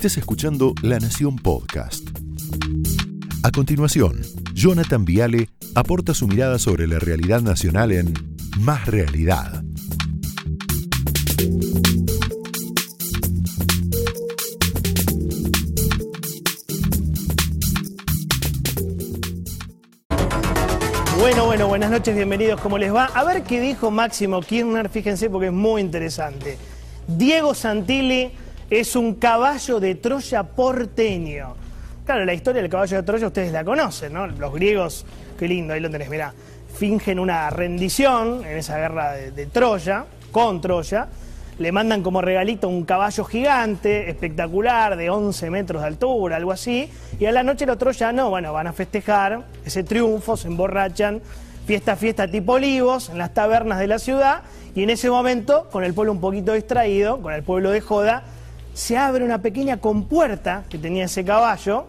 estés escuchando La Nación Podcast. A continuación, Jonathan Viale aporta su mirada sobre la realidad nacional en Más Realidad. Bueno, bueno, buenas noches, bienvenidos, ¿cómo les va? A ver qué dijo Máximo Kirchner, fíjense porque es muy interesante. Diego Santilli es un caballo de Troya porteño. Claro, la historia del caballo de Troya ustedes la conocen, ¿no? Los griegos, qué lindo, ahí lo tenés, mirá, fingen una rendición en esa guerra de, de Troya, con Troya, le mandan como regalito un caballo gigante, espectacular, de 11 metros de altura, algo así, y a la noche los troyanos, bueno, van a festejar ese triunfo, se emborrachan, fiesta, fiesta tipo olivos, en las tabernas de la ciudad, y en ese momento, con el pueblo un poquito distraído, con el pueblo de joda, se abre una pequeña compuerta que tenía ese caballo,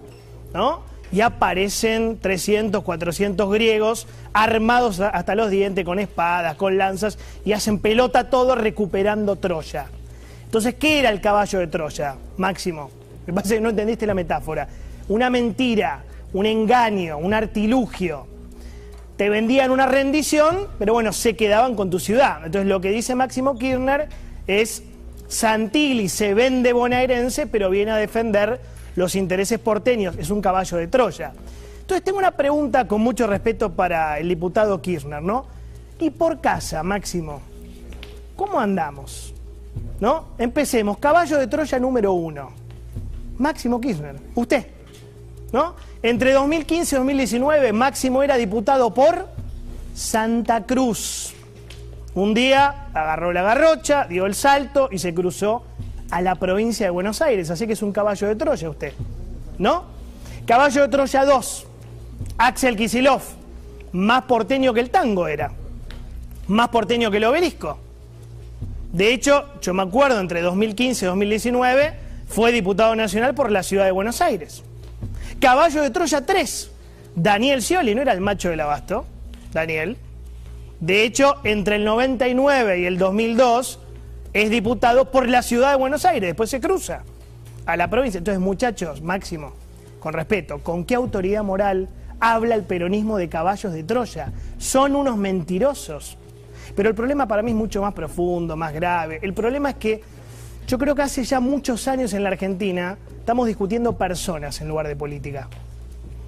¿no? Y aparecen 300, 400 griegos armados hasta los dientes con espadas, con lanzas y hacen pelota todo recuperando Troya. Entonces, ¿qué era el caballo de Troya, Máximo? Me parece que no entendiste la metáfora. Una mentira, un engaño, un artilugio. Te vendían una rendición, pero bueno, se quedaban con tu ciudad. Entonces, lo que dice Máximo Kirchner es Santilli se vende bonaerense, pero viene a defender los intereses porteños. Es un caballo de Troya. Entonces tengo una pregunta con mucho respeto para el diputado Kirchner, ¿no? Y por casa, Máximo, ¿cómo andamos? ¿No? Empecemos. Caballo de Troya número uno. Máximo Kirchner, usted. ¿No? Entre 2015 y 2019, Máximo era diputado por Santa Cruz. Un día agarró la garrocha, dio el salto y se cruzó a la provincia de Buenos Aires. Así que es un caballo de Troya usted. ¿No? Caballo de Troya 2. Axel Kisilov. Más porteño que el tango era. Más porteño que el obelisco. De hecho, yo me acuerdo, entre 2015 y 2019 fue diputado nacional por la ciudad de Buenos Aires. Caballo de Troya 3. Daniel Scioli, ¿no era el macho del abasto? Daniel. De hecho, entre el 99 y el 2002 es diputado por la ciudad de Buenos Aires, después se cruza a la provincia. Entonces, muchachos, Máximo, con respeto, ¿con qué autoridad moral habla el peronismo de caballos de Troya? Son unos mentirosos. Pero el problema para mí es mucho más profundo, más grave. El problema es que yo creo que hace ya muchos años en la Argentina estamos discutiendo personas en lugar de política.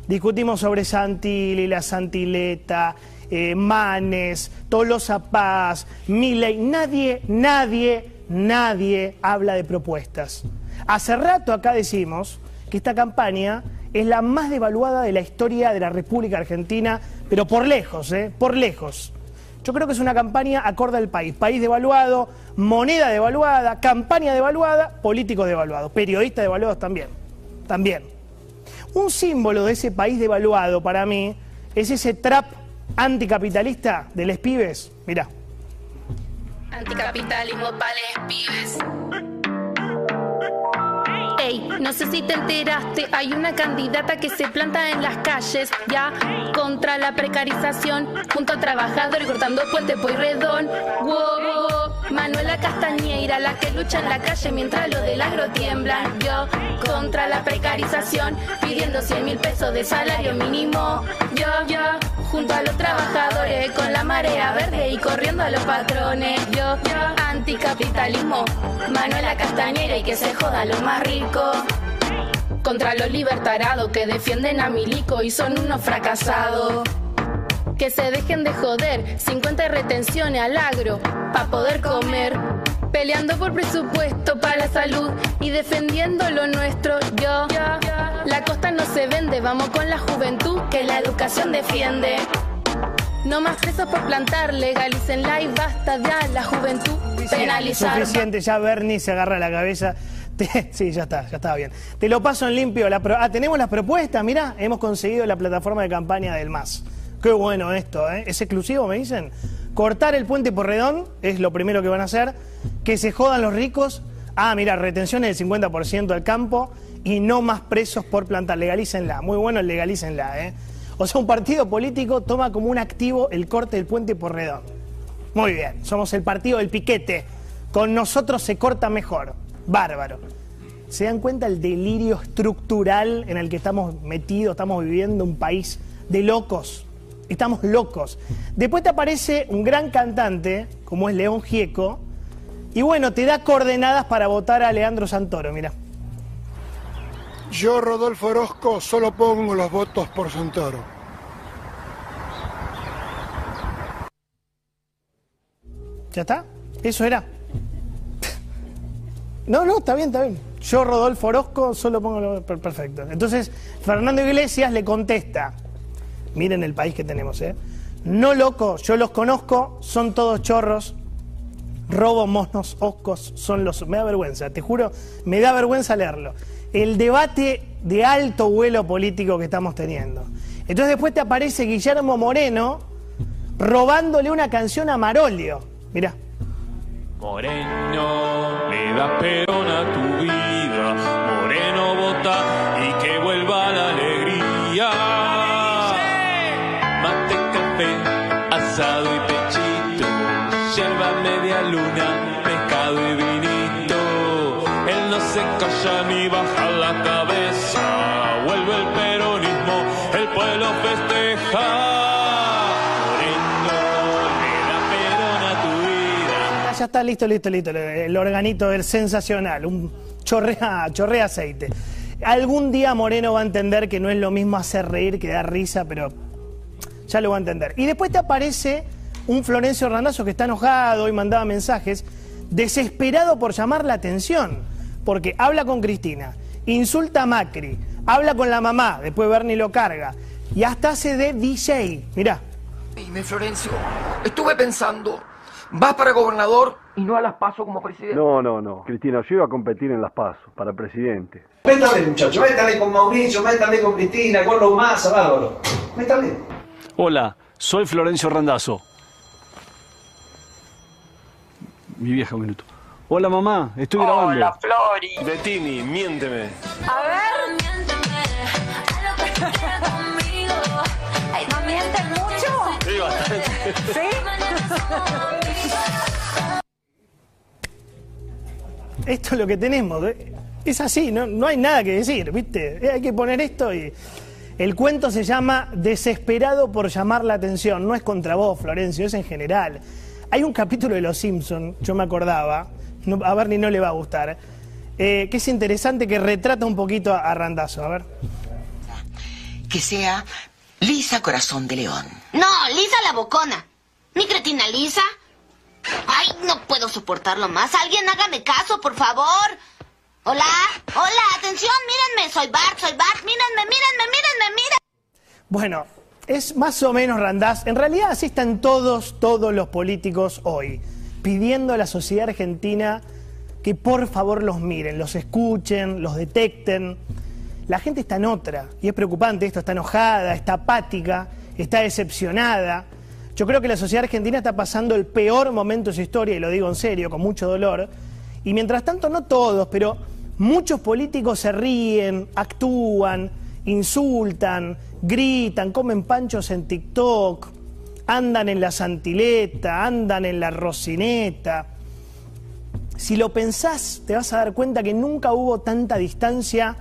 Discutimos sobre Santilli, la Santileta, eh, Manes, Tolosa Paz, Miley. Nadie, nadie, nadie habla de propuestas. Hace rato acá decimos que esta campaña es la más devaluada de la historia de la República Argentina, pero por lejos, ¿eh? Por lejos. Yo creo que es una campaña acorde al país. País devaluado, moneda devaluada, campaña devaluada, políticos devaluados, periodistas devaluados también. También. Un símbolo de ese país devaluado para mí es ese trap anticapitalista de les pibes. Mirá. Anticapitalismo para les pibes. Ey, no sé si te enteraste, hay una candidata que se planta en las calles ya contra la precarización, junto a trabajadores cortando puente Pueyrredón. Wow, Manuela Castañeira, la que lucha en la calle mientras los del agro tiemblan. Yo contra la precarización, pidiendo 100 mil pesos de salario mínimo. Yo, yo, junto a los trabajadores con la marea verde y corriendo a los patrones. Yo, yo, anticapitalismo, Manuela Castañera y que se joda lo más rico. Contra los libertarados que defienden a Milico y son unos fracasados. Que se dejen de joder, 50 retenciones al agro, pa' poder comer. Peleando por presupuesto para la salud y defendiendo lo nuestro. Yo, la costa no se vende, vamos con la juventud que la educación defiende. No más presos por plantar, legalícenla y basta ya la juventud penalizar. Suficiente, ya Bernie se agarra la cabeza. Te- sí, ya está, ya estaba bien. Te lo paso en limpio. La pro- ah, tenemos las propuestas, mirá, hemos conseguido la plataforma de campaña del MAS. Qué bueno esto, ¿eh? ¿Es exclusivo, me dicen? Cortar el puente Porredón es lo primero que van a hacer. Que se jodan los ricos. Ah, mira, retenciones del 50% al campo y no más presos por plantar. Legalícenla. Muy bueno legalícenla, ¿eh? O sea, un partido político toma como un activo el corte del puente Porredón. Muy bien, somos el partido del piquete. Con nosotros se corta mejor. Bárbaro. ¿Se dan cuenta el delirio estructural en el que estamos metidos, estamos viviendo un país de locos? Estamos locos. Después te aparece un gran cantante, como es León Gieco, y bueno, te da coordenadas para votar a Leandro Santoro, mira. Yo, Rodolfo Orozco, solo pongo los votos por Santoro. ¿Ya está? Eso era. No, no, está bien, está bien. Yo, Rodolfo Orozco, solo pongo lo perfecto. Entonces, Fernando Iglesias le contesta. Miren el país que tenemos, ¿eh? No loco, yo los conozco, son todos chorros. Robo, monos, oscos, son los. Me da vergüenza, te juro, me da vergüenza leerlo. El debate de alto vuelo político que estamos teniendo. Entonces, después te aparece Guillermo Moreno robándole una canción a Marolio. Mirá. Moreno, le das perón a tu vida. Moreno, vota no se calla ni baja la cabeza. Vuelve el peronismo, el pueblo festeja. ya está listo, listo, listo. El organito es sensacional, un chorrea, chorrea aceite. Algún día Moreno va a entender que no es lo mismo hacer reír que dar risa, pero ya lo va a entender. Y después te aparece un Florencio Randazzo que está enojado y mandaba mensajes, desesperado por llamar la atención, porque habla con Cristina, insulta a Macri, habla con la mamá, después Bernie lo carga, y hasta hace de DJ. Mirá. Dime, Florencio, estuve pensando vas para gobernador y no a las paso como presidente. No, no, no. Cristina, yo iba a competir en las pasos para presidente. Métale, muchacho, métale con Mauricio, métale con Cristina, con los más, bárbaro. Métale. Hola, soy Florencio Randazzo. Mi vieja, un minuto. Hola, mamá, estoy grabando. Hola, Flori. Bettini, miénteme. A ver. Miénteme. A lo que tú quieras conmigo. Ay, ¿No mientes mucho? Sí, bastante. ¿Sí? Esto es lo que tenemos. ¿eh? Es así, no, no hay nada que decir, ¿viste? Eh, Hay que poner esto y. El cuento se llama Desesperado por llamar la atención. No es contra vos, Florencio, es en general. Hay un capítulo de Los Simpson, yo me acordaba, no- a Bernie no le va a gustar, eh, que es interesante, que retrata un poquito a, a Randazzo. A ver. Que sea Lisa Corazón de León. No, Lisa la bocona. ¿Mi cretina Lisa? Ay, no puedo soportarlo más. Alguien hágame caso, por favor. Hola, hola, atención, mírenme. Soy Bart, soy Bart. Mírenme, mírenme, mírenme, mírenme. Bueno, es más o menos Randaz. En realidad así están todos, todos los políticos hoy, pidiendo a la sociedad argentina que por favor los miren, los escuchen, los detecten. La gente está en otra y es preocupante esto, está enojada, está apática, está decepcionada. Yo creo que la sociedad argentina está pasando el peor momento de su historia, y lo digo en serio, con mucho dolor. Y mientras tanto, no todos, pero muchos políticos se ríen, actúan, insultan, gritan, comen panchos en TikTok, andan en la santileta, andan en la rocineta. Si lo pensás, te vas a dar cuenta que nunca hubo tanta distancia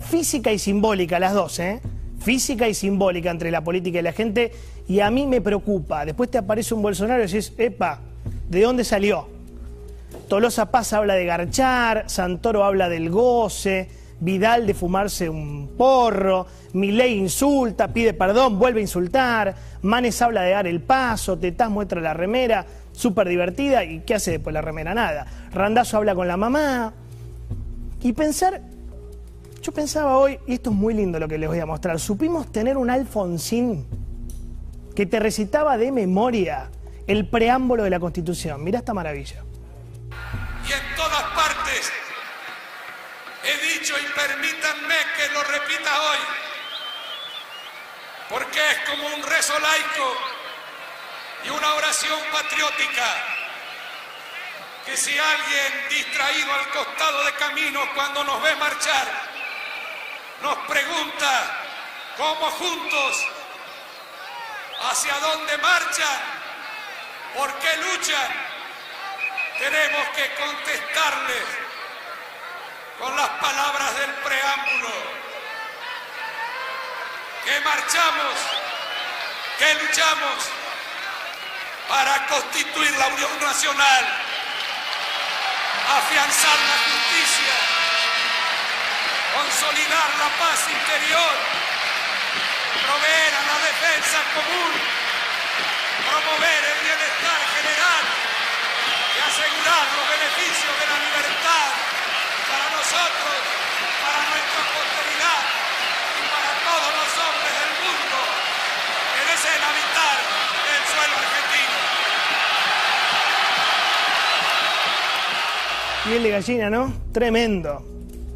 física y simbólica, las dos, ¿eh? Física y simbólica entre la política y la gente, y a mí me preocupa. Después te aparece un Bolsonaro y decís, epa, ¿de dónde salió? Tolosa Paz habla de garchar, Santoro habla del goce, Vidal de fumarse un porro, Milei insulta, pide perdón, vuelve a insultar, Manes habla de dar el paso, Tetaz muestra la remera, súper divertida, ¿y qué hace después la remera? Nada. Randazo habla con la mamá. Y pensar, yo pensaba hoy, y esto es muy lindo lo que les voy a mostrar, supimos tener un Alfonsín que te recitaba de memoria el preámbulo de la Constitución. Mirá esta maravilla. He dicho y permítanme que lo repita hoy, porque es como un rezo laico y una oración patriótica, que si alguien distraído al costado de camino cuando nos ve marchar, nos pregunta cómo juntos, hacia dónde marchan, por qué luchan, tenemos que contestarles con las palabras del preámbulo, que marchamos, que luchamos para constituir la Unión Nacional, afianzar la justicia, consolidar la paz interior, proveer a la defensa común, promover el bienestar general y asegurar los beneficios de la libertad para nosotros, para nuestra posteridad y para todos los hombres del mundo que deseen habitar el suelo argentino. Piel de gallina, ¿no? Tremendo.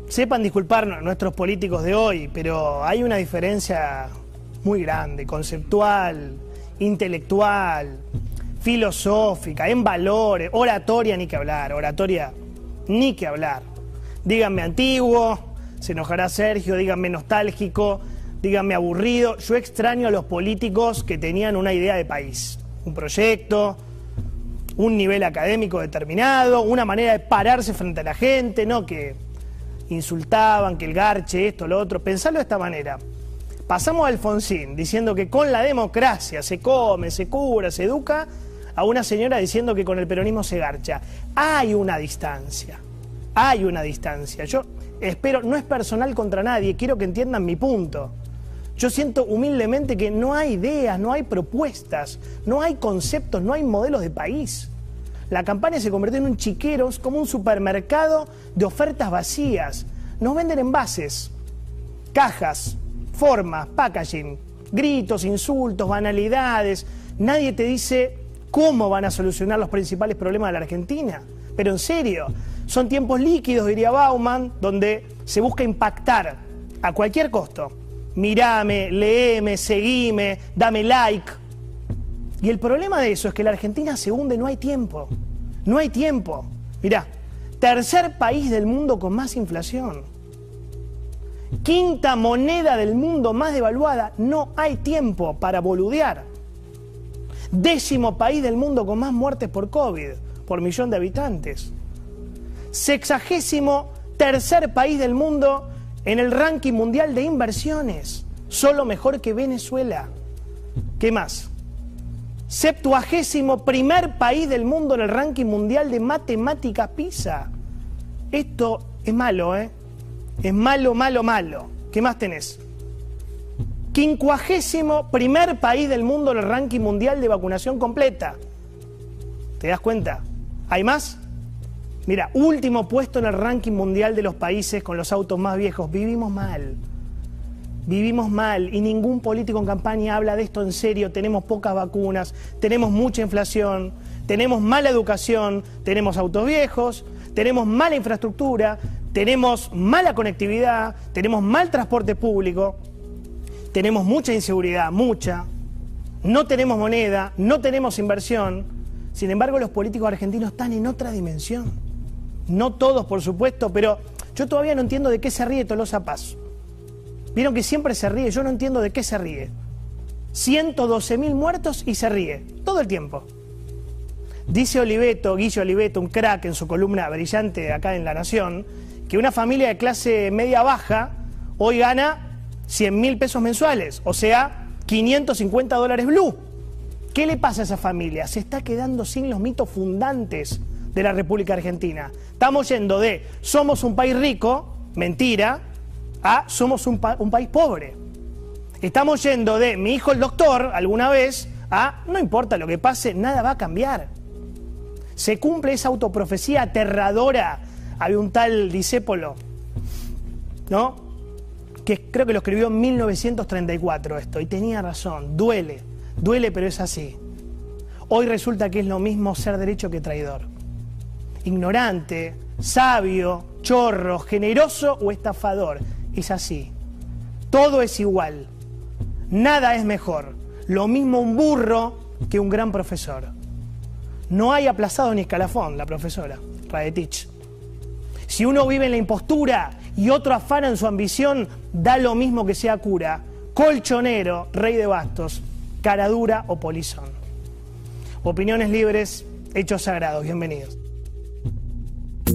Sepan disculparnos nuestros políticos de hoy, pero hay una diferencia muy grande, conceptual, intelectual, filosófica, en valores, oratoria ni que hablar, oratoria ni que hablar. Díganme antiguo, se enojará Sergio, díganme nostálgico, díganme aburrido. Yo extraño a los políticos que tenían una idea de país, un proyecto, un nivel académico determinado, una manera de pararse frente a la gente, no que insultaban, que el garche, esto, lo otro. Pensarlo de esta manera. Pasamos a Alfonsín diciendo que con la democracia se come, se cura, se educa, a una señora diciendo que con el peronismo se garcha. Hay una distancia, hay una distancia. Yo espero, no es personal contra nadie, quiero que entiendan mi punto. Yo siento humildemente que no hay ideas, no hay propuestas, no hay conceptos, no hay modelos de país. La campaña se convirtió en un chiqueros, como un supermercado de ofertas vacías. Nos venden envases, cajas, formas, packaging, gritos, insultos, banalidades. Nadie te dice cómo van a solucionar los principales problemas de la Argentina. Pero en serio, son tiempos líquidos, diría Bauman, donde se busca impactar a cualquier costo. Mirame, leeme, seguime, dame like. Y el problema de eso es que la Argentina se hunde, no hay tiempo. No hay tiempo. Mirá, tercer país del mundo con más inflación. Quinta moneda del mundo más devaluada. No hay tiempo para boludear. Décimo país del mundo con más muertes por COVID, por millón de habitantes. Sexagésimo tercer país del mundo en el ranking mundial de inversiones. Solo mejor que Venezuela. ¿Qué más? Septuagésimo primer país del mundo en el ranking mundial de matemática PISA. Esto es malo, ¿eh? Es malo, malo, malo. ¿Qué más tenés? Quincuagésimo primer país del mundo en el ranking mundial de vacunación completa. ¿Te das cuenta? ¿Hay más? Mira, último puesto en el ranking mundial de los países con los autos más viejos. Vivimos mal. Vivimos mal y ningún político en campaña habla de esto en serio. Tenemos pocas vacunas, tenemos mucha inflación, tenemos mala educación, tenemos autos viejos, tenemos mala infraestructura, tenemos mala conectividad, tenemos mal transporte público, tenemos mucha inseguridad, mucha. No tenemos moneda, no tenemos inversión. Sin embargo, los políticos argentinos están en otra dimensión. No todos, por supuesto, pero yo todavía no entiendo de qué se ríe Tolosa Paz. Vieron que siempre se ríe, yo no entiendo de qué se ríe. 112 mil muertos y se ríe, todo el tiempo. Dice Oliveto, Guillo Oliveto, un crack en su columna brillante acá en La Nación, que una familia de clase media baja hoy gana 100 mil pesos mensuales, o sea, 550 dólares blue. ¿Qué le pasa a esa familia? Se está quedando sin los mitos fundantes de la República Argentina. Estamos yendo de somos un país rico, mentira, a somos un, pa- un país pobre. Estamos yendo de mi hijo el doctor alguna vez a no importa lo que pase, nada va a cambiar. Se cumple esa autoprofecía aterradora. Había un tal discépolo, ¿no? Que creo que lo escribió en 1934 esto, y tenía razón, duele, duele pero es así. Hoy resulta que es lo mismo ser derecho que traidor. Ignorante, sabio, chorro, generoso o estafador. Es así. Todo es igual. Nada es mejor. Lo mismo un burro que un gran profesor. No hay aplazado ni escalafón, la profesora Radetich. Si uno vive en la impostura y otro afana en su ambición, da lo mismo que sea cura, colchonero, rey de bastos, cara dura o polizón. Opiniones libres, hechos sagrados. Bienvenidos.